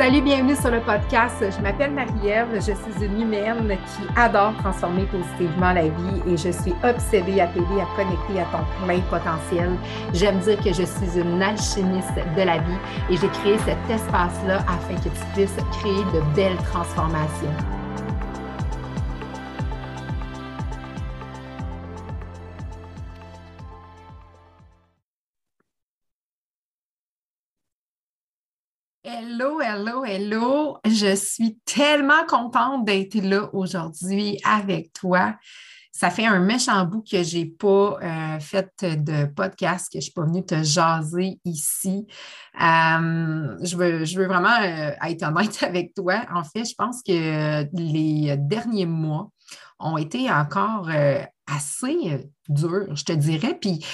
Salut, bienvenue sur le podcast. Je m'appelle Marie-Ève, je suis une humaine qui adore transformer positivement la vie et je suis obsédée à t'aider à connecter à ton plein potentiel. J'aime dire que je suis une alchimiste de la vie et j'ai créé cet espace-là afin que tu puisses créer de belles transformations. Hello, hello. Je suis tellement contente d'être là aujourd'hui avec toi. Ça fait un méchant bout que je n'ai pas euh, fait de podcast, que je suis pas venue te jaser ici. Euh, je, veux, je veux vraiment euh, être honnête avec toi. En fait, je pense que les derniers mois ont été encore assez durs, je te dirais. Puis,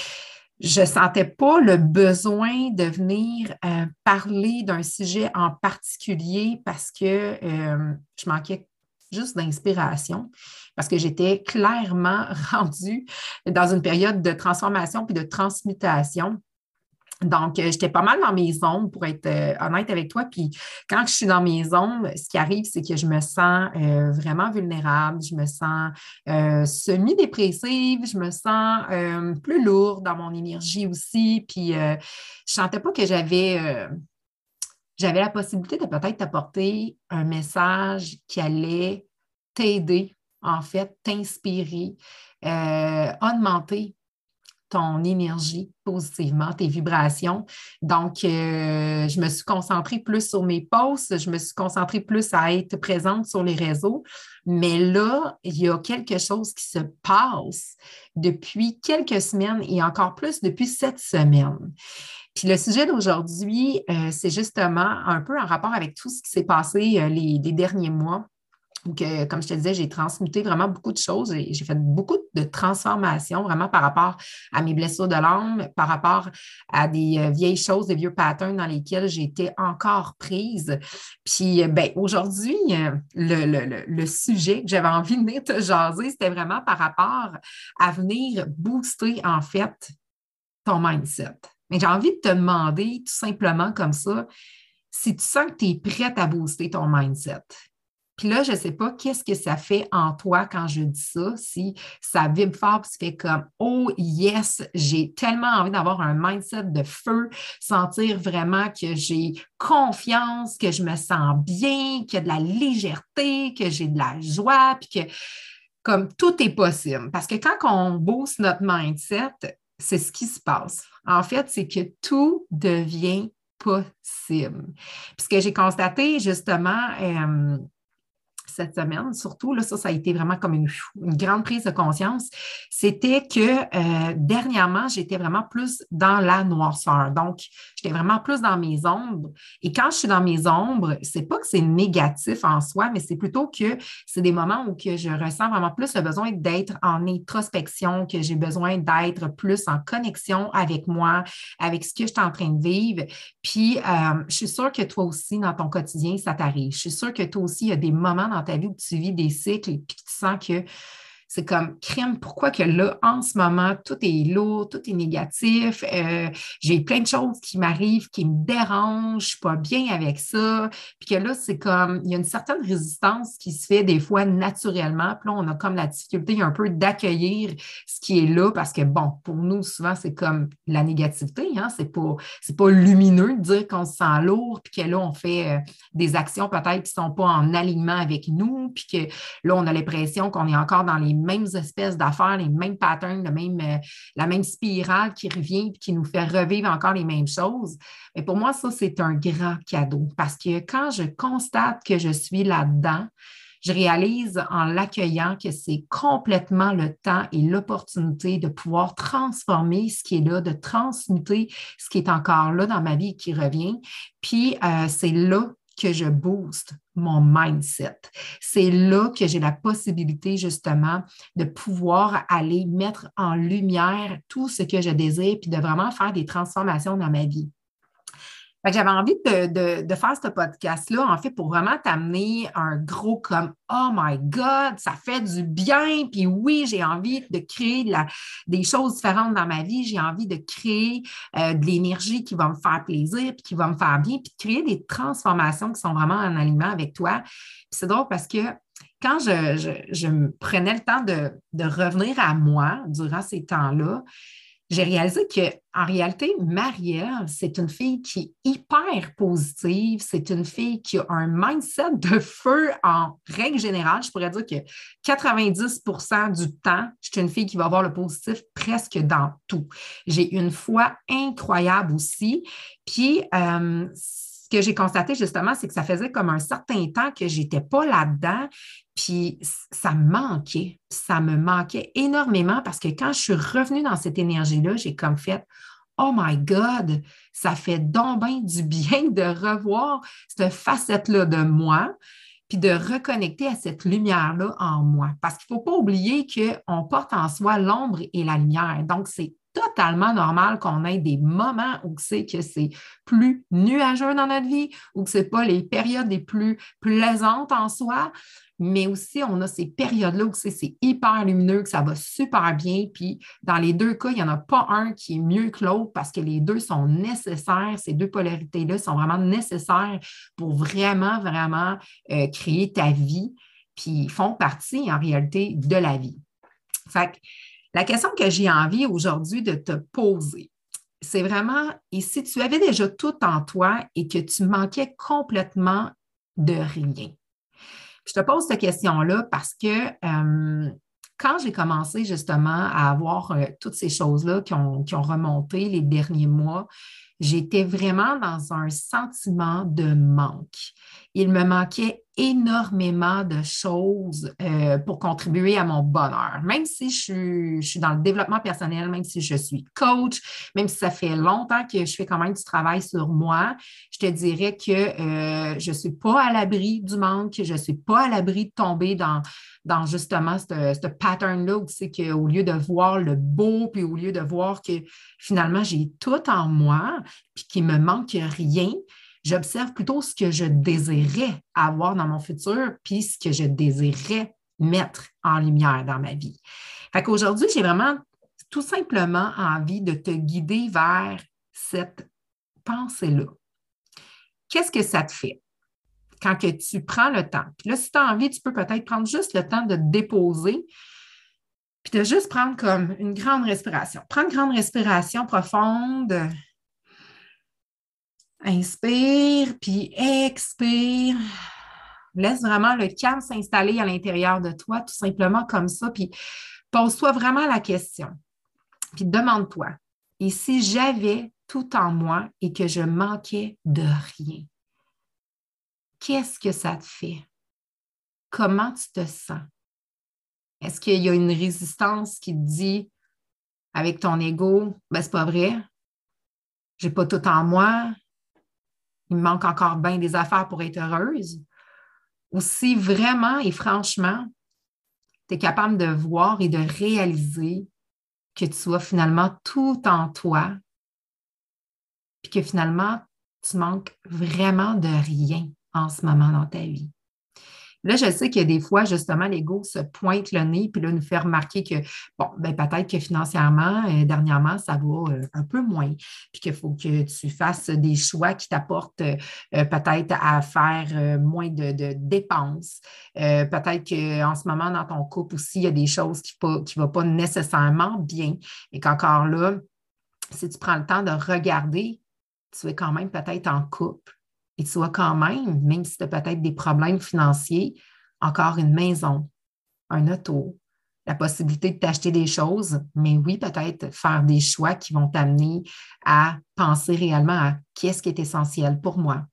je sentais pas le besoin de venir euh, parler d'un sujet en particulier parce que euh, je manquais juste d'inspiration, parce que j'étais clairement rendue dans une période de transformation puis de transmutation. Donc, euh, j'étais pas mal dans mes ombres, pour être euh, honnête avec toi. Puis, quand je suis dans mes ombres, ce qui arrive, c'est que je me sens euh, vraiment vulnérable, je me sens semi-dépressive, je me sens plus lourde dans mon énergie aussi. Puis, je ne sentais pas que j'avais j'avais la possibilité de peut-être t'apporter un message qui allait t'aider, en fait, t'inspirer, augmenter ton énergie positivement, tes vibrations. Donc, euh, je me suis concentrée plus sur mes posts, je me suis concentrée plus à être présente sur les réseaux. Mais là, il y a quelque chose qui se passe depuis quelques semaines et encore plus depuis cette semaine. Puis le sujet d'aujourd'hui, euh, c'est justement un peu en rapport avec tout ce qui s'est passé euh, les derniers mois comme je te disais, j'ai transmuté vraiment beaucoup de choses. J'ai fait beaucoup de transformations vraiment par rapport à mes blessures de l'âme, par rapport à des euh, vieilles choses, des vieux patterns dans lesquels j'étais encore prise. Puis, euh, ben, aujourd'hui, euh, le, le, sujet que j'avais envie de venir te jaser, c'était vraiment par rapport à venir booster, en fait, ton mindset. Mais j'ai envie de te demander tout simplement comme ça, si tu sens que tu es prête à booster ton mindset. Puis là, je ne sais pas qu'est-ce que ça fait en toi quand je dis ça, si ça vibre fort, puis ça fait comme Oh yes, j'ai tellement envie d'avoir un mindset de feu, sentir vraiment que j'ai confiance, que je me sens bien, qu'il y a de la légèreté, que j'ai de la joie, puis que comme tout est possible. Parce que quand on booste notre mindset, c'est ce qui se passe. En fait, c'est que tout devient possible. Puis ce que j'ai constaté justement, euh, cette semaine, surtout, là, ça, ça a été vraiment comme une, grande prise de conscience, c'était que euh, dernièrement, j'étais vraiment plus dans la noirceur. Donc, j'étais vraiment plus dans mes ombres. Et quand je suis dans mes ombres, c'est pas que c'est négatif en soi, mais c'est plutôt que c'est des moments où que je ressens vraiment plus le besoin d'être en introspection, que j'ai besoin d'être plus en connexion avec moi, avec ce que je suis en train de vivre. Puis, euh, je suis sûre que toi aussi, dans ton quotidien, ça t'arrive. Je suis sûre que toi aussi, il y a des moments dans ta vie où tu vis des cycles et puis tu sens que c'est comme crème, pourquoi que là, en ce moment, tout est lourd, tout est négatif, euh, j'ai plein de choses qui m'arrivent, qui me dérangent, je ne suis pas bien avec ça. Puis que là, c'est comme, il y a une certaine résistance qui se fait des fois naturellement. Puis là, on a comme la difficulté un peu d'accueillir ce qui est là parce que, bon, pour nous, souvent, c'est comme la négativité, hein? c'est pas, pas lumineux de dire qu'on se sent lourd, puis que là, on fait euh, des actions peut-être qui ne sont pas en alignement avec nous, puis que là, on a l'impression qu'on est encore dans les mêmes espèces d'affaires, les mêmes patterns, même, euh, la même spirale qui revient et qui nous fait revivre encore les mêmes choses. Mais pour moi, ça, c'est un grand cadeau parce que quand je constate que je suis là-dedans, je réalise en l'accueillant que c'est complètement le temps et l'opportunité de pouvoir transformer ce qui est là, de transmuter ce qui est encore là dans ma vie et qui revient. Puis euh, c'est là que je booste mon mindset. C'est là que j'ai la possibilité justement de pouvoir aller mettre en lumière tout ce que je désire puis de vraiment faire des transformations dans ma vie. J'avais envie de, faire ce podcast-là, en fait, pour vraiment t'amener un gros comme Oh my God, ça fait du bien. Puis oui, j'ai envie de créer des choses différentes dans ma vie. J'ai envie de créer euh, de l'énergie qui va me faire plaisir, puis qui va me faire bien, puis de créer des transformations qui sont vraiment en aliment avec toi. c'est drôle parce que quand je, me prenais le temps de, de revenir à moi durant ces temps-là, j'ai réalisé qu'en réalité, Marielle, c'est une fille qui est hyper positive. C'est une fille qui a un mindset de feu en règle générale. Je pourrais dire que 90% du temps, je suis une fille qui va avoir le positif presque dans tout. J'ai une foi incroyable aussi. Puis, euh, que j'ai constaté justement, c'est que ça faisait comme un certain temps que je n'étais pas là-dedans. Puis ça me manquait, ça me manquait énormément parce que quand je suis revenue dans cette énergie-là, j'ai comme fait Oh my God, ça fait donc du bien de revoir cette facette-là de moi, puis de reconnecter à cette lumière-là en moi. Parce qu'il faut pas oublier qu'on porte en soi l'ombre et la lumière. Donc, c'est totalement normal qu'on ait des moments où c'est que c'est plus nuageux dans notre vie, ou que ce pas les périodes les plus plaisantes en soi, mais aussi on a ces périodes-là où c'est hyper lumineux, que ça va super bien. Puis dans les deux cas, il n'y en a pas un qui est mieux que l'autre parce que les deux sont nécessaires. Ces deux polarités-là sont vraiment nécessaires pour vraiment, vraiment euh, créer ta vie, puis font partie en réalité de la vie. Fait que, la question que j'ai envie aujourd'hui de te poser, c'est vraiment, et si tu avais déjà tout en toi et que tu manquais complètement de rien? Je te pose cette question-là parce que euh, quand j'ai commencé justement à avoir euh, toutes ces choses-là qui ont, qui ont remonté les derniers mois, j'étais vraiment dans un sentiment de manque. Il me manquait énormément de choses euh, pour contribuer à mon bonheur. Même si je suis, dans le développement personnel, même si je suis coach, même si ça fait longtemps que je fais quand même du travail sur moi, je te dirais que euh, je ne suis pas à l'abri du manque, que je ne suis pas à l'abri de tomber dans, dans justement ce pattern-là où c'est qu'au lieu de voir le beau, puis au lieu de voir que finalement j'ai tout en moi, puis qu'il me manque rien, J'observe plutôt ce que je désirais avoir dans mon futur, puis ce que je désirais mettre en lumière dans ma vie. Fait qu'aujourd'hui, j'ai vraiment tout simplement envie de te guider vers cette pensée-là. Qu'est-ce que ça te fait quand que tu prends le temps? Puis là, si tu as envie, tu peux peut-être prendre juste le temps de te déposer, puis de juste prendre comme une grande respiration. Prendre une grande respiration profonde, Inspire, puis expire. Laisse vraiment le calme s'installer à l'intérieur de toi, tout simplement comme ça. Puis pose-toi vraiment la question. Puis demande-toi, et si j'avais tout en moi et que je manquais de rien, qu'est-ce que ça te fait? Comment tu te sens? Est-ce qu'il y a une résistance qui te dit avec ton ego, ben c'est pas vrai, j'ai pas tout en moi, il me manque encore bien des affaires pour être heureuse, ou si vraiment et franchement, tu es capable de voir et de réaliser que tu sois finalement tout en toi, puis que finalement, tu manques vraiment de rien en ce moment dans ta vie. Là, je sais qu'il y a des fois, justement, l'ego se pointe le nez, puis là, nous fait remarquer que, bon, ben, peut-être que financièrement, euh, dernièrement, ça va euh, un peu moins, puis qu'il faut que tu fasses des choix qui t'apportent euh, peut-être à faire moins de, dépenses. peut-être qu'en ce moment, dans ton couple aussi, il y a des choses qui ne vont pas nécessairement bien et qu'encore là, si tu prends le temps de regarder, tu es quand même peut-être en couple et tu as quand même, même si tu as peut-être des problèmes financiers, encore une maison, un auto, la possibilité de t'acheter des choses, mais oui, peut-être faire des choix qui vont t'amener à penser réellement à qu'est-ce qui est essentiel pour moi.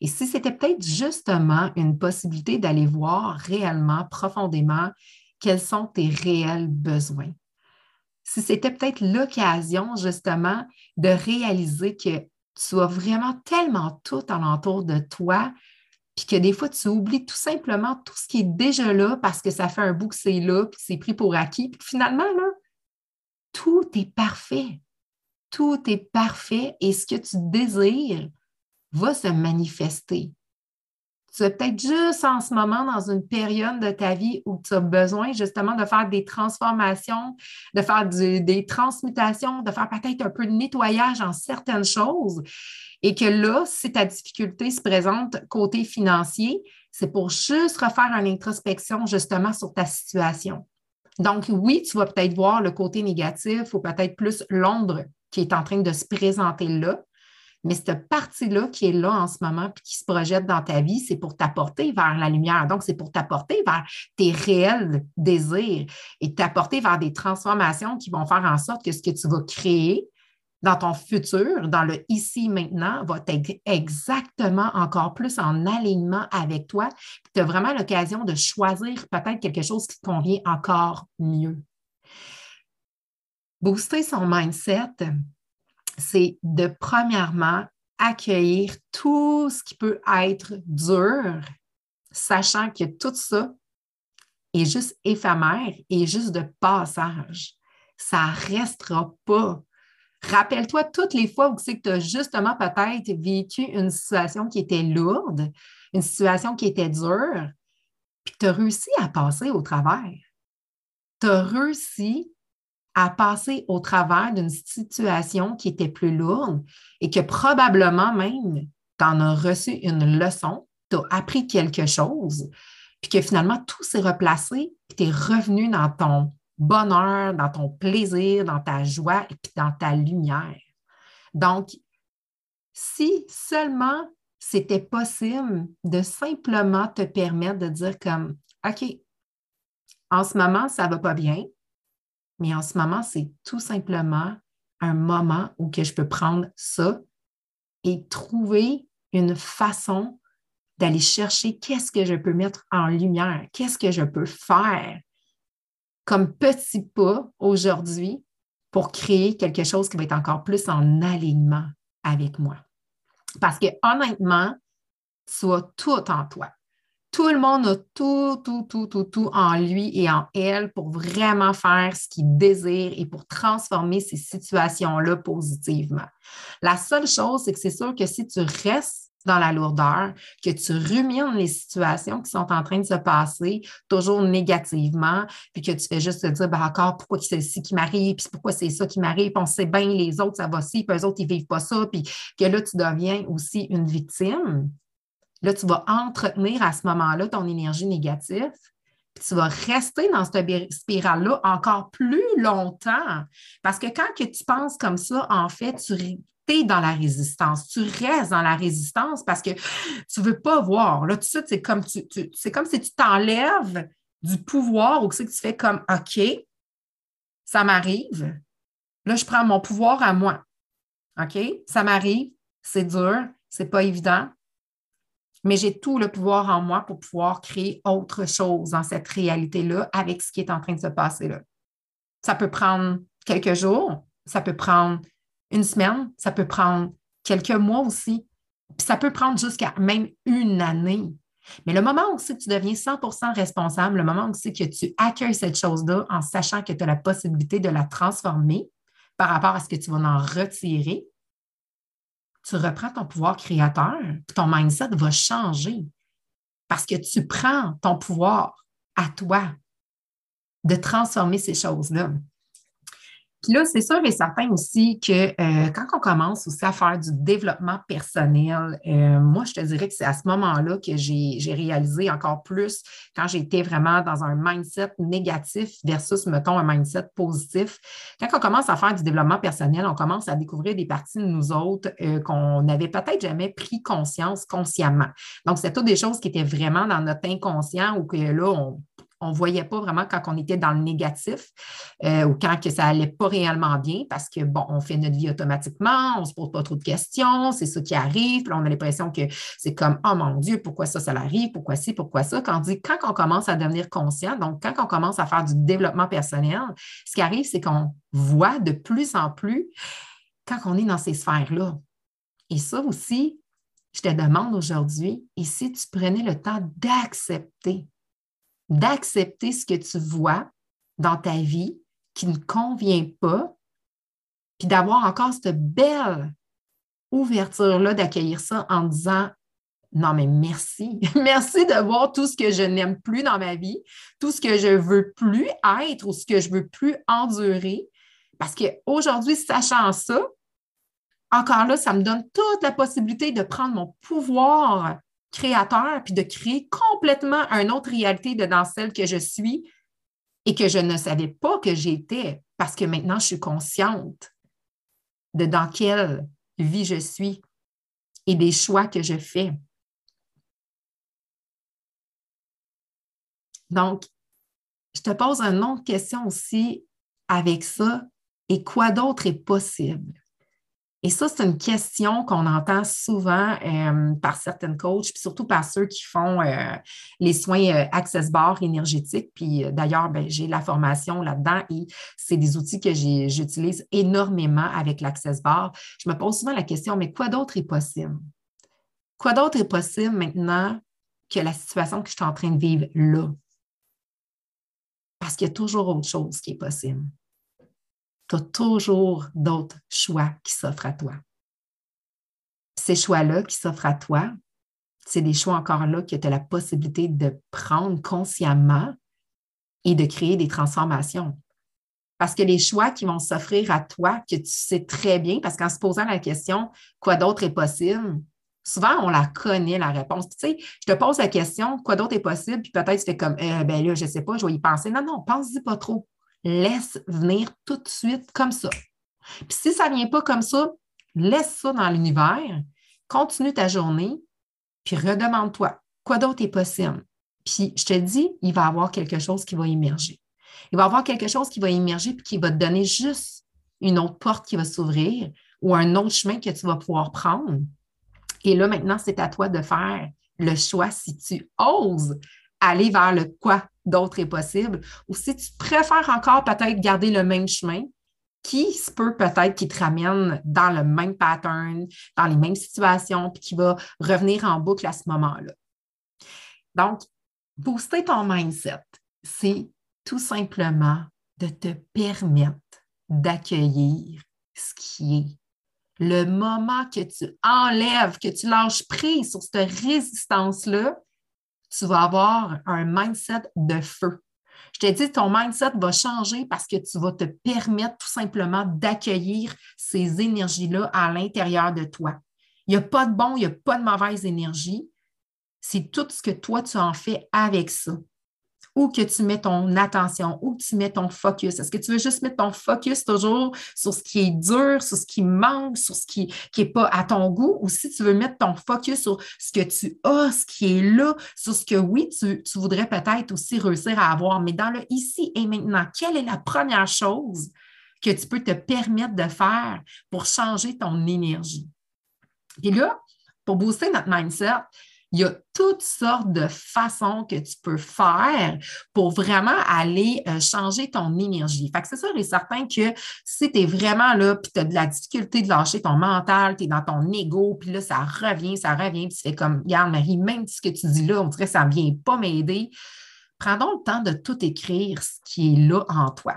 Et si c'était peut-être justement une possibilité d'aller voir réellement, profondément, quels sont tes réels besoins. Si c'était peut-être l'occasion justement de réaliser que tu as vraiment tellement tout alentour de toi, puis que des fois, tu oublies tout simplement tout ce qui est déjà là parce que ça fait un bout que c'est là, puis c'est pris pour acquis. Puis finalement, tout est parfait. Tout est parfait et ce que tu désires va se manifester. Tu es peut-être juste en ce moment dans une période de ta vie où tu as besoin justement de faire des transformations, de faire des transmutations, de faire peut-être un peu de nettoyage en certaines choses. Et que là, si ta difficulté se présente côté financier, c'est pour juste refaire une introspection justement sur ta situation. Donc, oui, tu vas peut-être voir le côté négatif ou peut-être plus l'ombre qui est en train de se présenter là, mais cette partie-là qui est là en ce moment puis qui se projette dans ta vie, c'est pour t'apporter vers la lumière. Donc, c'est pour t'apporter vers tes réels désirs et t'apporter vers des transformations qui vont faire en sorte que ce que tu vas créer dans ton futur, dans le ici maintenant, va être exactement encore plus en alignement avec toi. Tu as vraiment l'occasion de choisir peut-être quelque chose qui te convient encore mieux. Booster son mindset, c'est de premièrement accueillir tout ce qui peut être dur, sachant que tout ça est juste éphémère et juste de passage. Ça ne restera pas. Rappelle-toi toutes les fois où tu as justement peut-être vécu une situation qui était lourde, une situation qui était dure, puis tu as réussi à passer au travers. Tu as réussi à passer au travers d'une situation qui était plus lourde et que probablement même tu en as reçu une leçon, tu as appris quelque chose, puis que finalement tout s'est replacé, puis tu es revenu dans ton bonheur, dans ton plaisir, dans ta joie et puis dans ta lumière. Donc, si seulement c'était possible de simplement te permettre de dire comme, OK, en ce moment, ça ne va pas bien, mais en ce moment, c'est tout simplement un moment où que je peux prendre ça et trouver une façon d'aller chercher qu'est-ce que je peux mettre en lumière, qu'est-ce que je peux faire comme petit pas aujourd'hui pour créer quelque chose qui va être encore plus en alignement avec moi. Parce que honnêtement, tu as tout en toi. Tout le monde a tout, tout, tout, tout, tout en lui et en elle pour vraiment faire ce qu'il désire et pour transformer ces situations-là positivement. La seule chose, c'est que c'est sûr que si tu restes dans la lourdeur, que tu rumines les situations qui sont en train de se passer toujours négativement, puis que tu fais juste te dire, ben encore, pourquoi c'est ci qui m'arrive, puis pourquoi c'est ça qui m'arrive, puis on sait bien les autres, ça va ci, puis eux autres, ils ne vivent pas ça, puis que là, tu deviens aussi une victime. Là, tu vas entretenir à ce moment-là ton énergie négative. Puis tu vas rester dans cette spirale-là encore plus longtemps. Parce que quand que tu penses comme ça, en fait, tu es dans la résistance. Tu restes dans la résistance parce que tu ne veux pas voir. Là, tout ça, c'est comme, tu, c'est comme si tu t'enlèves du pouvoir ou que tu fais comme OK, ça m'arrive. Là, je prends mon pouvoir à moi. OK? Ça m'arrive, c'est dur, c'est pas évident mais j'ai tout le pouvoir en moi pour pouvoir créer autre chose dans cette réalité-là avec ce qui est en train de se passer là. Ça peut prendre quelques jours, ça peut prendre une semaine, ça peut prendre quelques mois aussi, puis ça peut prendre jusqu'à même une année. Mais le moment c'est que tu deviens 100% responsable, le moment c'est que tu accueilles cette chose-là en sachant que tu as la possibilité de la transformer par rapport à ce que tu vas en retirer, tu reprends ton pouvoir créateur, ton mindset va changer parce que tu prends ton pouvoir à toi de transformer ces choses-là. Puis là, c'est sûr et certain aussi que euh, quand on commence aussi à faire du développement personnel, euh, moi, je te dirais que c'est à ce moment-là que j'ai réalisé encore plus quand j'étais vraiment dans un mindset négatif versus, mettons, un mindset positif. Quand on commence à faire du développement personnel, on commence à découvrir des parties de nous autres euh, qu'on n'avait peut-être jamais pris conscience consciemment. Donc, c'est toutes des choses qui étaient vraiment dans notre inconscient ou que là, on on ne voyait pas vraiment quand on était dans le négatif euh, ou quand ça n'allait pas réellement bien parce que, bon, on fait notre vie automatiquement, on ne se pose pas trop de questions, c'est ça qui arrive, puis on a l'impression que c'est comme, oh mon Dieu, pourquoi ça, ça arrive, pourquoi ci, pourquoi ça? Quand on dit, quand on commence à devenir conscient, donc quand on commence à faire du développement personnel, ce qui arrive, c'est qu'on voit de plus en plus quand on est dans ces sphères-là. Et ça aussi, je te demande aujourd'hui, et si tu prenais le temps d'accepter d'accepter ce que tu vois dans ta vie qui ne convient pas, puis d'avoir encore cette belle ouverture-là d'accueillir ça en disant non, mais merci. merci de voir tout ce que je n'aime plus dans ma vie, tout ce que je veux plus être ou ce que je veux plus endurer. Parce qu'aujourd'hui, sachant ça, encore là, ça me donne toute la possibilité de prendre mon pouvoir créateur puis de créer complètement une autre réalité de dans celle que je suis et que je ne savais pas que j'étais parce que maintenant je suis consciente de dans quelle vie je suis et des choix que je fais. Donc, je te pose une autre question aussi avec ça. Et quoi d'autre est possible? Et ça, c'est une question qu'on entend souvent euh, par certaines coachs, puis surtout par ceux qui font euh, les soins euh, Access Bar énergétiques. Puis d'ailleurs, ben, j'ai la formation là-dedans et c'est des outils que j'utilise énormément avec l'Access Bar. Je me pose souvent la question, mais quoi d'autre est possible? Quoi d'autre est possible maintenant que la situation que je suis en train de vivre là? Parce qu'il y a toujours autre chose qui est possible tu as toujours d'autres choix qui s'offrent à toi. Ces choix-là qui s'offrent à toi, c'est des choix encore là que tu as la possibilité de prendre consciemment et de créer des transformations. Parce que les choix qui vont s'offrir à toi, que tu sais très bien, parce qu'en se posant la question, quoi d'autre est possible, souvent on la connaît, la réponse. Tu sais, je te pose la question, quoi d'autre est possible, puis peut-être tu fais comme, eh ben là, je ne sais pas, je vais y penser. Non, non, pense-y pas trop laisse venir tout de suite comme ça. Puis si ça ne vient pas comme ça, laisse ça dans l'univers, continue ta journée, puis redemande-toi, quoi d'autre est possible? Puis je te dis, il va y avoir quelque chose qui va émerger. Il va y avoir quelque chose qui va émerger puis qui va te donner juste une autre porte qui va s'ouvrir ou un autre chemin que tu vas pouvoir prendre. Et là, maintenant, c'est à toi de faire le choix si tu oses aller vers le quoi d'autre est possible, ou si tu préfères encore peut-être garder le même chemin, qui se peut peut-être qui te ramène dans le même pattern, dans les mêmes situations, puis qui va revenir en boucle à ce moment-là. Donc, booster ton mindset, c'est tout simplement de te permettre d'accueillir ce qui est. Le moment que tu enlèves, que tu lâches prise sur cette résistance-là, tu vas avoir un mindset de feu. Je t'ai dit, ton mindset va changer parce que tu vas te permettre tout simplement d'accueillir ces énergies-là à l'intérieur de toi. Il n'y a pas de bon, il n'y a pas de mauvaise énergie. C'est tout ce que toi, tu en fais avec ça où que tu mets ton attention, où tu mets ton focus? Est-ce que tu veux juste mettre ton focus toujours sur ce qui est dur, sur ce qui manque, sur ce qui n'est pas à ton goût, ou si tu veux mettre ton focus sur ce que tu as, ce qui est là, sur ce que oui, tu, tu voudrais peut-être aussi réussir à avoir, mais dans le ici et maintenant, quelle est la première chose que tu peux te permettre de faire pour changer ton énergie? Et là, pour booster notre mindset, il y a toutes sortes de façons que tu peux faire pour vraiment aller euh, changer ton énergie. Fait que c'est sûr et certain que si tu es vraiment là, puis tu as de la difficulté de lâcher ton mental, tu es dans ton ego, puis là, ça revient, ça revient, puis tu fais comme, regarde, Marie, même ce que tu dis là, on dirait que ça ne vient pas m'aider. Prends donc le temps de tout écrire ce qui est là en toi.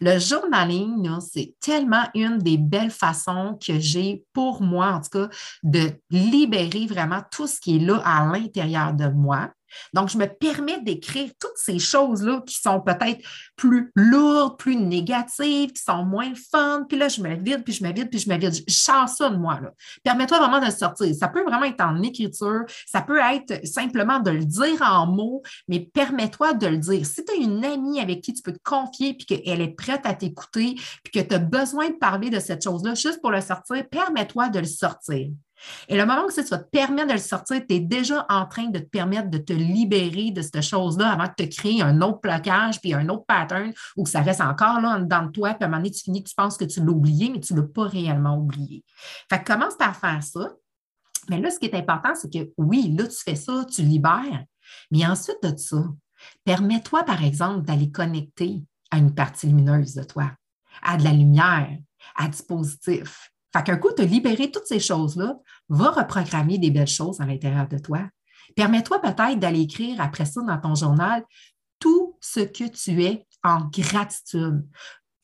Le journaling, c'est tellement une des belles façons que j'ai pour moi, en tout cas, de libérer vraiment tout ce qui est là à l'intérieur de moi. Donc, je me permets d'écrire toutes ces choses-là qui sont peut-être plus lourdes, plus négatives, qui sont moins fun. Puis là, je me vide, puis je me vide, puis je me vide. Je chasse ça de moi. Permets-toi vraiment de sortir. Ça peut vraiment être en écriture, ça peut être simplement de le dire en mots, mais permets-toi de le dire. Si tu as une amie avec qui tu peux te confier, puis qu'elle est prête à t'écouter, puis que tu as besoin de parler de cette chose-là juste pour le sortir, permets-toi de le sortir. Et le moment où ça te permet de le sortir, tu es déjà en train de te permettre de te libérer de cette chose-là avant de te créer un autre blocage puis un autre pattern où ça reste encore là dans toi, puis à un moment donné, tu finis, tu penses que tu l'as oublié, mais tu ne l'as pas réellement oublié. Fait que commence par faire ça. Mais là, ce qui est important, c'est que oui, là, tu fais ça, tu libères. Mais ensuite de ça, permets-toi, par exemple, d'aller connecter à une partie lumineuse de toi, à de la lumière, à du positif, fait qu'un coup, te libérer toutes ces choses-là, va reprogrammer des belles choses à l'intérieur de toi. Permets-toi peut-être d'aller écrire après ça dans ton journal tout ce que tu es en gratitude.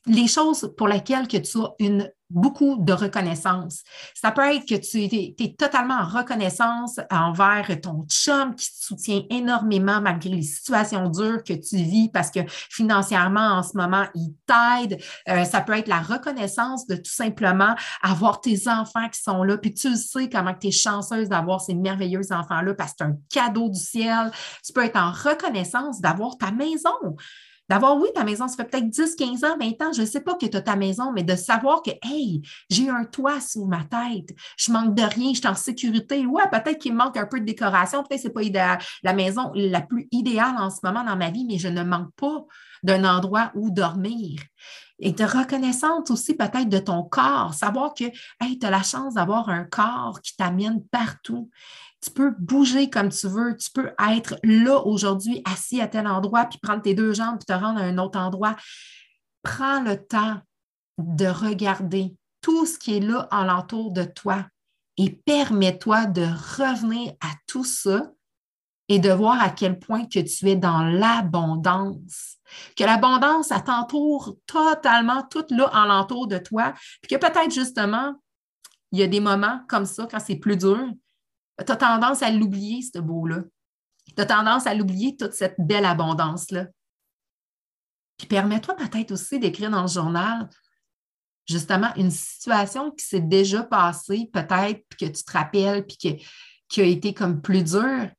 Les choses pour lesquelles que tu as une beaucoup de reconnaissance. Ça peut être que tu es, totalement en reconnaissance envers ton chum qui te soutient énormément malgré les situations dures que tu vis parce que financièrement, en ce moment, il t'aide. Euh, ça peut être la reconnaissance de tout simplement avoir tes enfants qui sont là, puis tu sais comment tu es chanceuse d'avoir ces merveilleux enfants-là parce que c'est un cadeau du ciel. Tu peux être en reconnaissance d'avoir ta maison. D'avoir, oui, ta maison, ça fait peut-être 10, 15 ans, 20 ans, je ne sais pas que tu as ta maison, mais de savoir que, hey, j'ai un toit sous ma tête, je manque de rien, je suis en sécurité. Ouais, peut-être qu'il manque un peu de décoration, peut-être que ce n'est pas la maison la plus idéale en ce moment dans ma vie, mais je ne manque pas d'un endroit où dormir. Et de reconnaissance aussi peut-être de ton corps, savoir que hey, tu as la chance d'avoir un corps qui t'amène partout. Tu peux bouger comme tu veux. Tu peux être là aujourd'hui, assis à tel endroit, puis prendre tes deux jambes, puis te rendre à un autre endroit. Prends le temps de regarder tout ce qui est là alentour de toi et permets-toi de revenir à tout ça et de voir à quel point que tu es dans l'abondance. Que l'abondance, ça t'entoure totalement, tout là alentour de toi. Puis que peut-être justement, il y a des moments comme ça, quand c'est plus dur, tu as tendance à l'oublier, ce beau-là. Tu as tendance à l'oublier, toute cette belle abondance-là. Puis permets-toi peut-être aussi d'écrire dans le journal justement une situation qui s'est déjà passée, peut-être, puis que tu te rappelles, puis qui a été comme plus dure,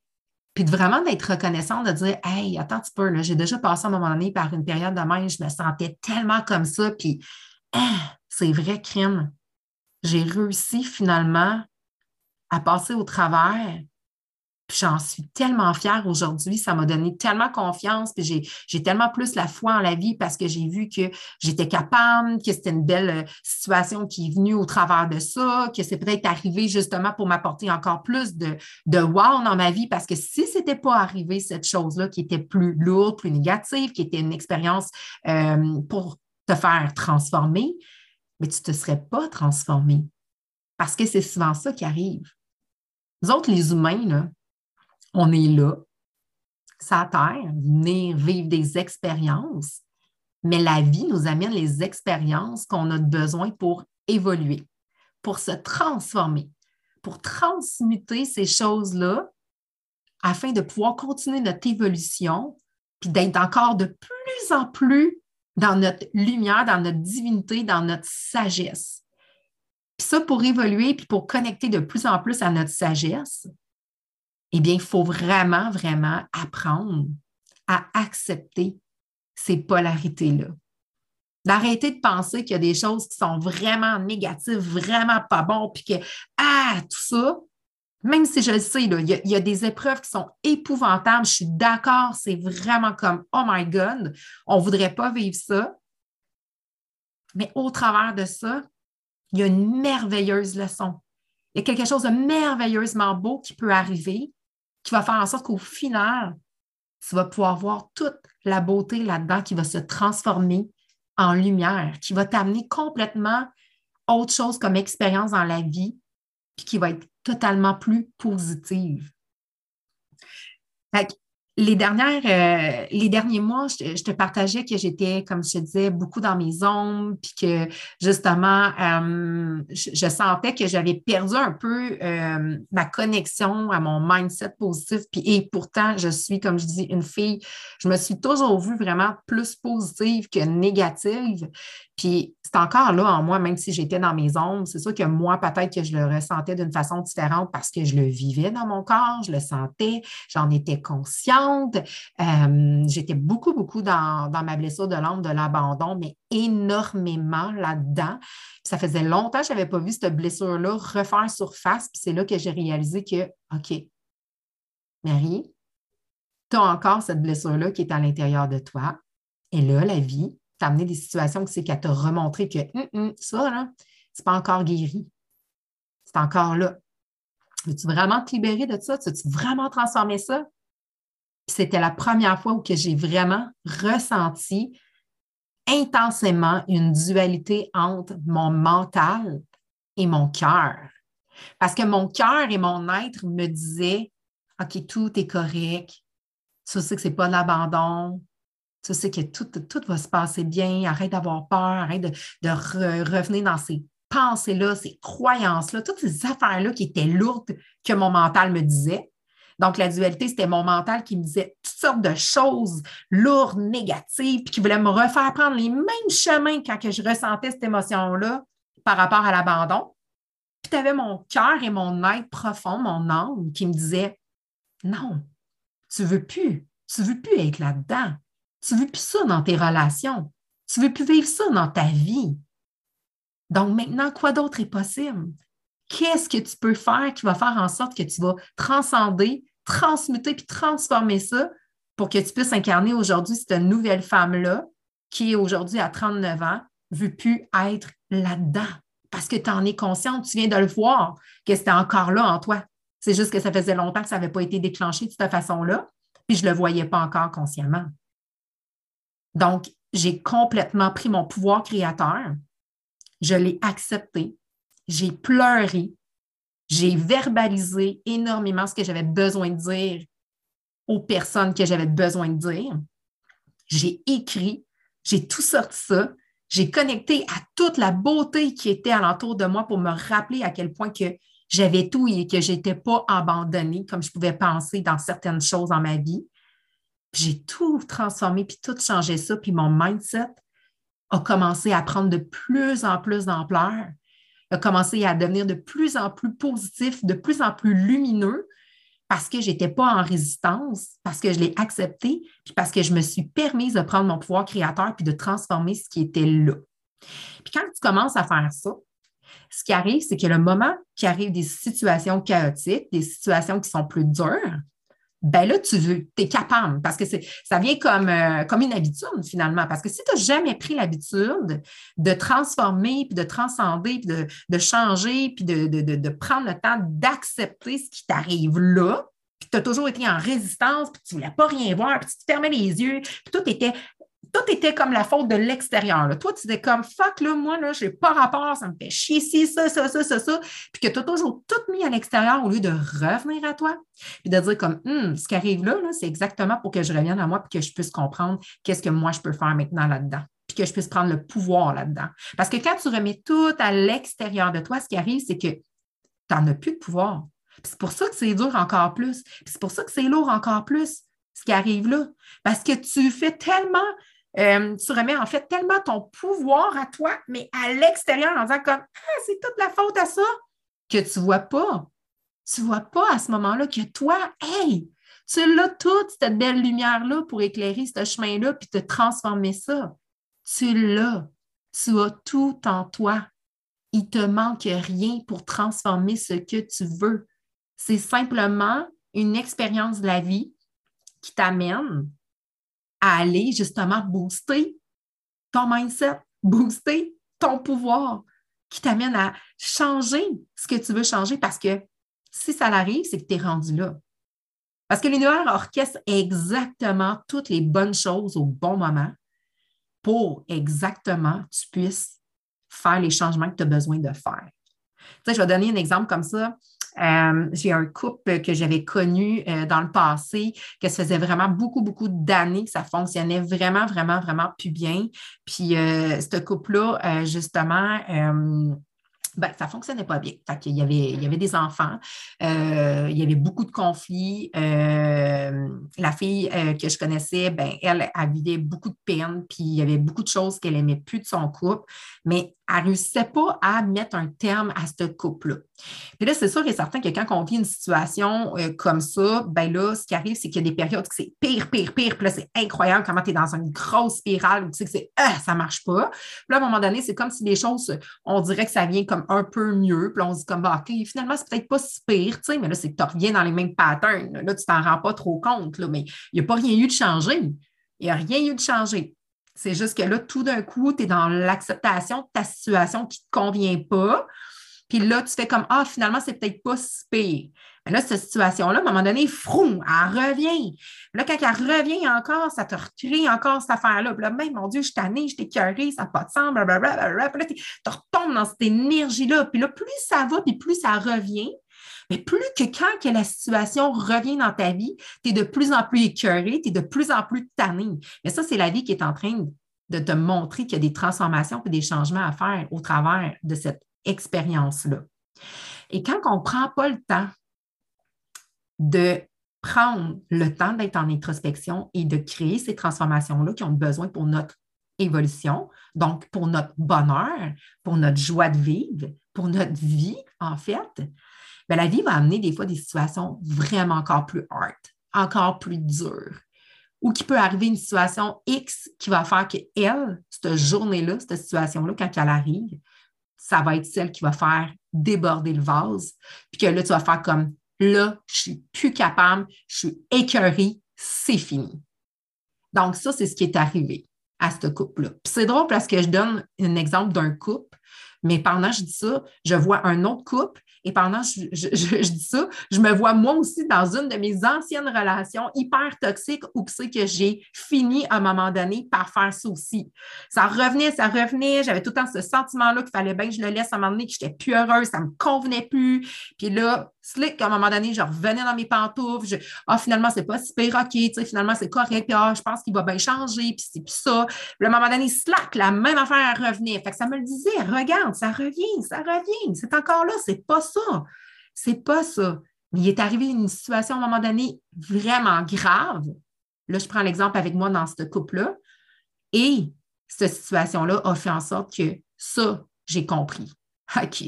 puis vraiment d'être reconnaissant, de dire Hey, attends un petit peu, j'ai déjà passé à un moment donné par une période de même, je me sentais tellement comme ça, puis ah, c'est vrai, crime. J'ai réussi finalement à passer au travers. Puis j'en suis tellement fière aujourd'hui. Ça m'a donné tellement confiance. Puis j'ai tellement plus la foi en la vie parce que j'ai vu que j'étais capable, que c'était une belle euh, situation qui est venue au travers de ça, que c'est peut-être arrivé justement pour m'apporter encore plus de, de wow dans ma vie. Parce que si ce n'était pas arrivé, cette chose-là qui était plus lourde, plus négative, qui était une expérience euh, pour te faire transformer, mais tu te serais pas transformé. Parce que c'est souvent ça qui arrive. Nous autres, les humains, on est là, ça terre, venir vivre des expériences, mais la vie nous amène les expériences qu'on a besoin pour évoluer, pour se transformer, pour transmuter ces choses-là afin de pouvoir continuer notre évolution, puis d'être encore de plus en plus dans notre lumière, dans notre divinité, dans notre sagesse. Puis ça, pour évoluer, puis pour connecter de plus en plus à notre sagesse, eh bien, il faut vraiment, vraiment apprendre à accepter ces polarités-là. D'arrêter de penser qu'il y a des choses qui sont vraiment négatives, vraiment pas bon, puis que, ah, tout ça, même si je le sais, il, y y a, des épreuves qui sont épouvantables, je suis d'accord, c'est vraiment comme, oh my God, on ne voudrait pas vivre ça. Mais au travers de ça, il y a une merveilleuse leçon. Il y a quelque chose de merveilleusement beau qui peut arriver, qui va faire en sorte qu'au final, tu vas pouvoir voir toute la beauté là-dedans qui va se transformer en lumière, qui va t'amener complètement autre chose comme expérience dans la vie, puis qui va être totalement plus positive les, dernières, euh, les derniers mois, je, te partageais que j'étais, comme je te disais, beaucoup dans mes ombres, puis que justement, euh, je, sentais que j'avais perdu un peu euh, ma connexion à mon mindset positif. Puis, et pourtant, je suis, comme je dis, une fille, je me suis toujours vue vraiment plus positive que négative. Puis c'est encore là en moi, même si j'étais dans mes ombres. C'est sûr que moi, peut-être que je le ressentais d'une façon différente parce que je le vivais dans mon corps, je le sentais, j'en étais consciente. Euh, j'étais beaucoup, beaucoup dans, ma blessure de l'ombre de l'abandon, mais énormément là-dedans. Ça faisait longtemps que je n'avais pas vu cette blessure-là refaire surface. Puis c'est là que j'ai réalisé que, OK, Marie, tu as encore cette blessure-là qui est à l'intérieur de toi. Et là, la vie, t'a amené des situations que c'est qu'elle t'a remontré que hum, hum, ça, là, c'est pas encore guéri. C'est encore là. Veux-tu vraiment te libérer de ça? Veux-tu vraiment transformer ça? C'était la première fois où j'ai vraiment ressenti intensément une dualité entre mon mental et mon cœur. Parce que mon cœur et mon être me disaient OK, tout est correct. Ça, c'est que ce n'est pas l'abandon Tu sais que tout, tout va se passer bien, arrête d'avoir peur, arrête de, revenir dans ces pensées-là, ces croyances-là, toutes ces affaires-là qui étaient lourdes que mon mental me disait. Donc, la dualité, c'était mon mental qui me disait toutes sortes de choses lourdes, négatives, puis qui voulait me refaire prendre les mêmes chemins quand que je ressentais cette émotion-là par rapport à l'abandon. Puis tu avais mon cœur et mon être profond, mon âme, qui me disait Non, tu veux plus, tu veux plus être là-dedans. Tu veux plus ça dans tes relations. Tu veux plus vivre ça dans ta vie. Donc maintenant, quoi d'autre est possible? Qu'est-ce que tu peux faire qui va faire en sorte que tu vas transcender, transmuter puis transformer ça pour que tu puisses incarner aujourd'hui cette nouvelle femme-là qui est aujourd'hui à 39 ans, veut plus être là-dedans parce que tu en es consciente, tu viens de le voir, que c'était encore là en toi. C'est juste que ça faisait longtemps que ça n'avait pas été déclenché de cette façon-là, puis je ne le voyais pas encore consciemment. Donc, j'ai complètement pris mon pouvoir créateur, je l'ai accepté, j'ai pleuré, j'ai verbalisé énormément ce que j'avais besoin de dire aux personnes que j'avais besoin de dire. J'ai écrit, j'ai tout sorti ça, j'ai connecté à toute la beauté qui était alentour de moi pour me rappeler à quel point que j'avais tout et que je n'étais pas abandonnée comme je pouvais penser dans certaines choses dans ma vie. J'ai tout transformé, puis tout changé ça, puis mon mindset a commencé à prendre de plus en plus d'ampleur, a commencé à devenir de plus en plus positif, de plus en plus lumineux, parce que je n'étais pas en résistance, parce que je l'ai accepté, puis parce que je me suis permise de prendre mon pouvoir créateur, puis de transformer ce qui était là. Puis quand tu commences à faire ça, ce qui arrive, c'est que le moment qui arrive des situations chaotiques, des situations qui sont plus dures, ben là, tu veux, tu es capable parce que ça vient comme, euh, comme une habitude finalement. Parce que si tu n'as jamais pris l'habitude de transformer, puis de transcender, puis de, changer, puis de, de, prendre le temps d'accepter ce qui t'arrive là, puis tu as toujours été en résistance, puis tu ne voulais pas rien voir, puis tu te fermais les yeux, puis tout était tout était comme la faute de l'extérieur. Toi, tu étais comme fuck, là, moi, là, j'ai pas rapport, ça me fait chier ci, ça, ça, ça, ça, ça. Puis que tu as toujours tout mis à l'extérieur au lieu de revenir à toi. Puis de dire comme hum, ce qui arrive là, c'est exactement pour que je revienne à moi puis que je puisse comprendre qu'est-ce que moi je peux faire maintenant là-dedans. Puis que je puisse prendre le pouvoir là-dedans. Parce que quand tu remets tout à l'extérieur de toi, ce qui arrive, c'est que tu n'en as plus de pouvoir. Puis c'est pour ça que c'est dur encore plus. Puis c'est pour ça que c'est lourd encore plus, ce qui arrive là. Parce que tu fais tellement euh, tu remets en fait tellement ton pouvoir à toi, mais à l'extérieur en disant comme Ah, c'est toute la faute à ça, que tu ne vois pas. Tu ne vois pas à ce moment-là que toi, hey, tu as toute cette belle lumière-là pour éclairer ce chemin-là puis te transformer ça. Tu l'as. Tu as tout en toi. Il te manque rien pour transformer ce que tu veux. C'est simplement une expérience de la vie qui t'amène à aller justement booster ton mindset, booster ton pouvoir, qui t'amène à changer ce que tu veux changer parce que si ça arrive, c'est que tu es rendu là. Parce que l'univers orchestre exactement toutes les bonnes choses au bon moment pour exactement que tu puisses faire les changements que tu as besoin de faire. Tu sais, je vais donner un exemple comme ça. Euh, j'ai un couple que j'avais connu euh, dans le passé, que ça faisait vraiment beaucoup, beaucoup d'années que ça fonctionnait vraiment, vraiment, vraiment plus bien. Puis, euh, ce couple-là, justement, ben, ça ne fonctionnait pas bien. il, y avait, il y avait des enfants, il y avait beaucoup de conflits. la fille que je connaissais, ben, elle, elle beaucoup de peine, puis il y avait beaucoup de choses qu'elle aimait plus de son couple. Mais elle ne réussissait pas à mettre un terme à ce couple-là. Puis là, c'est sûr et certain que quand on vit une situation euh, comme ça, ben là, ce qui arrive, c'est qu'il y a des périodes que c'est pire, pire, pire. Puis là, c'est incroyable comment tu es dans une grosse spirale où tu sais que c'est ah, ça marche pas. Puis là, à un moment donné, c'est comme si les choses, on dirait que ça vient comme un peu mieux. Puis là, on se dit comme, bah, OK, finalement, c'est peut-être pas si pire, tu sais, mais là, c'est que tu reviens dans les mêmes patterns. Là, tu t'en rends pas trop compte, là, mais il n'y a pas rien eu de changé. Il n'y a rien eu de changé. C'est juste que là, tout d'un coup, tu es dans l'acceptation de ta situation qui ne te convient pas. Puis là, tu fais comme Ah, finalement, c'est peut-être pas si pire. Mais là, cette situation-là, à un moment donné, froum, elle revient. Là, quand elle revient encore, ça te recrée encore cette affaire-là. Puis là, mon Dieu, je tannée, je t'ai curé, ça n'a pas de sens. Puis là, tu retombes dans cette énergie-là. Puis là, plus ça va, puis plus ça revient, Mais plus que quand que la situation revient dans ta vie, tu es de plus en plus écœuré, tu es de plus en plus tanné. Mais ça, c'est la vie qui est en train de te montrer qu'il y a des transformations et des changements à faire au travers de cette expérience-là. Et quand on ne prend pas le temps de prendre le temps d'être en introspection et de créer ces transformations-là qui ont besoin pour notre évolution, donc pour notre bonheur, pour notre joie de vivre, pour notre vie, en fait, bien, la vie va amener des fois des situations vraiment encore plus hard, encore plus dures, ou qui peut arriver une situation X qui va faire que elle, cette journée-là, cette situation-là, quand elle arrive, ça va être celle qui va faire déborder le vase, puis que là, tu vas faire comme là, je suis plus capable, je suis écœurée, c'est fini. Donc, ça, c'est ce qui est arrivé à ce couple-là. c'est drôle parce que je donne un exemple d'un couple, mais pendant que je dis ça, je vois un autre couple et pendant que je, dis ça, je me vois moi aussi dans une de mes anciennes relations hyper toxiques où c'est que j'ai fini à un moment donné par faire ça aussi. Ça revenait, ça revenait. J'avais tout le temps ce sentiment-là qu'il fallait bien que je le laisse à un moment donné, que je n'étais plus heureuse, ça ne me convenait plus. Puis là, slick, à un moment donné, je revenais dans mes pantoufles. Je, ah, finalement, c'est pas super OK, tu sais, finalement, c'est correct. Ah, je pense qu'il va bien changer. Puis, c'est ça. Puis, à un moment donné, slack, la même affaire revenait. Fait que ça me le disait, regarde, ça revient, ça revient. C'est encore là, c'est pas ça. C'est pas ça. Mais il est arrivé une situation à un moment donné vraiment grave. Là, je prends l'exemple avec moi dans ce couple-là. Et cette situation-là a fait en sorte que ça, j'ai compris. OK,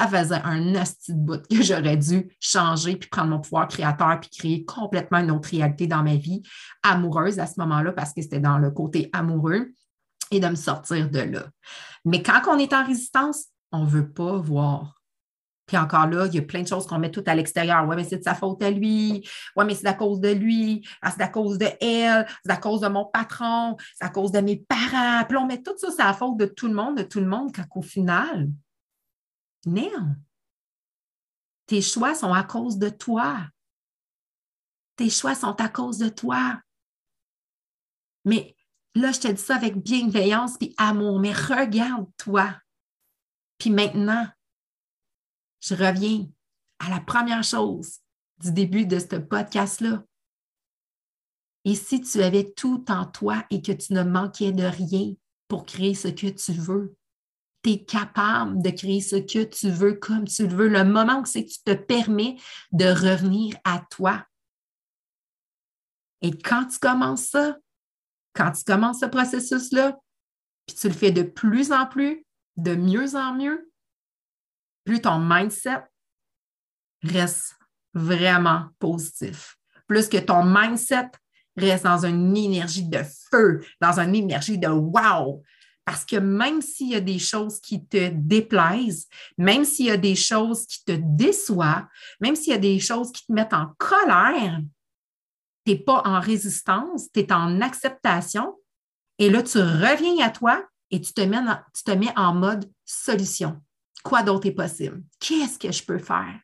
elle faisait un nasty de bout que j'aurais dû changer puis prendre mon pouvoir créateur puis créer complètement une autre réalité dans ma vie amoureuse à ce moment-là parce que c'était dans le côté amoureux et de me sortir de là. Mais quand on est en résistance, on ne veut pas voir. Puis encore là, il y a plein de choses qu'on met tout à l'extérieur. Oui, mais c'est de sa faute à lui. Oui, mais c'est à cause de lui. Ah, c'est à cause de elle. C'est à cause de mon patron. C'est à cause de mes parents. Puis on met tout ça, c'est à la faute de tout le monde, de tout le monde, quand au final, non. Tes choix sont à cause de toi. Tes choix sont à cause de toi. Mais là, je te dis ça avec bienveillance et amour, mais regarde-toi. Puis maintenant, je reviens à la première chose du début de ce podcast-là. Et si tu avais tout en toi et que tu ne manquais de rien pour créer ce que tu veux, tu es capable de créer ce que tu veux comme tu le veux. Le moment où c'est que tu te permets de revenir à toi. Et quand tu commences ça, quand tu commences ce processus-là, puis tu le fais de plus en plus, de mieux en mieux, plus ton mindset reste vraiment positif. Plus que ton mindset reste dans une énergie de feu, dans une énergie de wow, parce que même s'il y a des choses qui te déplaisent, même s'il y a des choses qui te déçoivent, même s'il y a des choses qui te mettent en colère, tu n'es pas en résistance, tu es en acceptation. Et là, tu reviens à toi et tu te mets en, tu te mets en mode solution. Quoi d'autre est possible? Qu'est-ce que je peux faire?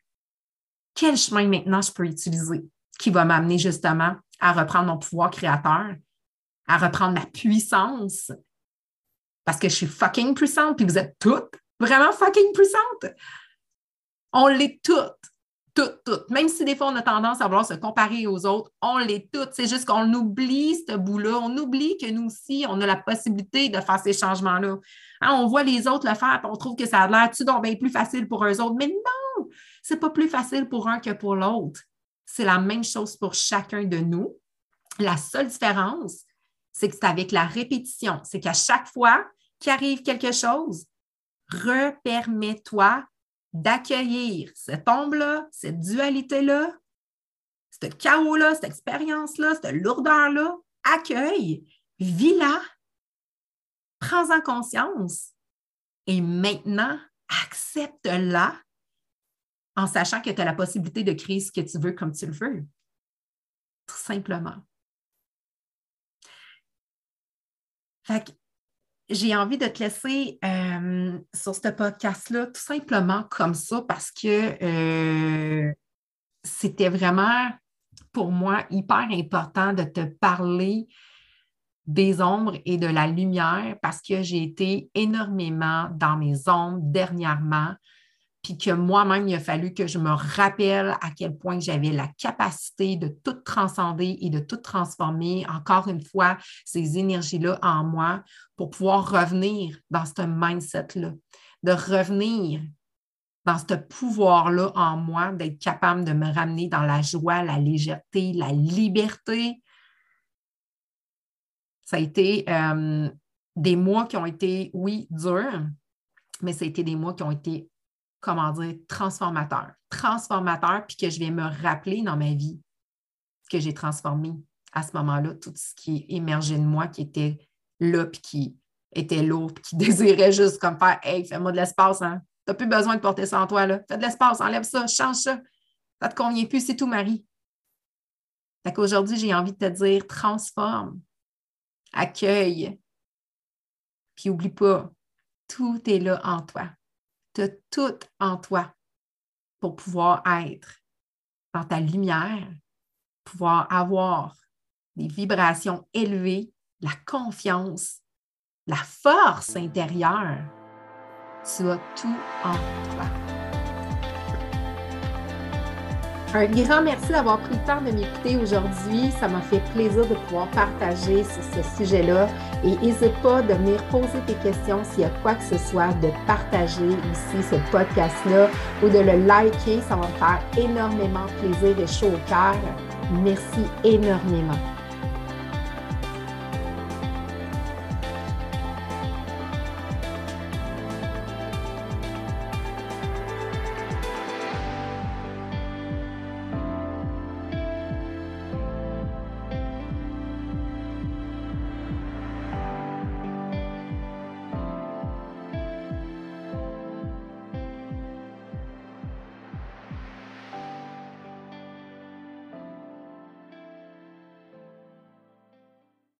Quel chemin maintenant je peux utiliser qui va m'amener justement à reprendre mon pouvoir créateur, à reprendre ma puissance, parce que je suis fucking puissante, puis vous êtes toutes vraiment fucking puissantes. On l'est toutes, toutes, toutes. Même si des fois on a tendance à vouloir se comparer aux autres, on l'est toutes. C'est juste qu'on oublie ce bout-là. On oublie que nous aussi, on a la possibilité de faire ces changements-là. Hein, on voit les autres le faire, puis on trouve que ça a l'air tout donc bien plus facile pour eux autres. Mais non, c'est pas plus facile pour un que pour l'autre. C'est la même chose pour chacun de nous. La seule différence, c'est que c'est avec la répétition. C'est qu'à chaque fois qu'il arrive quelque chose, repermets-toi d'accueillir cette ombre-là, cette dualité-là, ce chaos-là, cette expérience-là, cette lourdeur-là. Accueille, vis-la, prends-en conscience et maintenant, accepte-la en sachant que tu as la possibilité de créer ce que tu veux comme tu le veux. Tout simplement. Fait que j'ai envie de te laisser euh, sur ce podcast-là tout simplement comme ça parce que euh, c'était vraiment pour moi hyper important de te parler des ombres et de la lumière parce que j'ai été énormément dans mes ombres dernièrement. Puis que moi-même, il a fallu que je me rappelle à quel point j'avais la capacité de tout transcender et de tout transformer, encore une fois, ces énergies-là en moi pour pouvoir revenir dans ce mindset-là, de revenir dans ce pouvoir-là en moi, d'être capable de me ramener dans la joie, la légèreté, la liberté. Ça a été euh, des mois qui ont été, oui, durs, mais ça a été des mois qui ont été comment dire, transformateur. Transformateur, puis que je vais me rappeler dans ma vie que j'ai transformé à ce moment-là, tout ce qui émergeait de moi, qui était là, puis qui était lourd, puis qui désirait juste comme faire Hey, fais-moi de l'espace, hein? Tu n'as plus besoin de porter ça en toi, là. Fais de l'espace, enlève ça, change ça. Ça te convient plus, c'est tout, Marie. Fait qu'aujourd'hui, j'ai envie de te dire transforme, accueille, puis oublie pas, tout est là en toi tu tout en toi pour pouvoir être dans ta lumière, pouvoir avoir des vibrations élevées, la confiance, la force intérieure. Tu as tout en toi. Un grand merci d'avoir pris le temps de m'écouter aujourd'hui. Ça m'a fait plaisir de pouvoir partager ce, sujet-là. Et n'hésite pas de venir poser tes questions s'il y a quoi que ce soit, de partager ici ce podcast-là ou de le liker. Ça va me faire énormément plaisir et chaud au cœur. Merci énormément.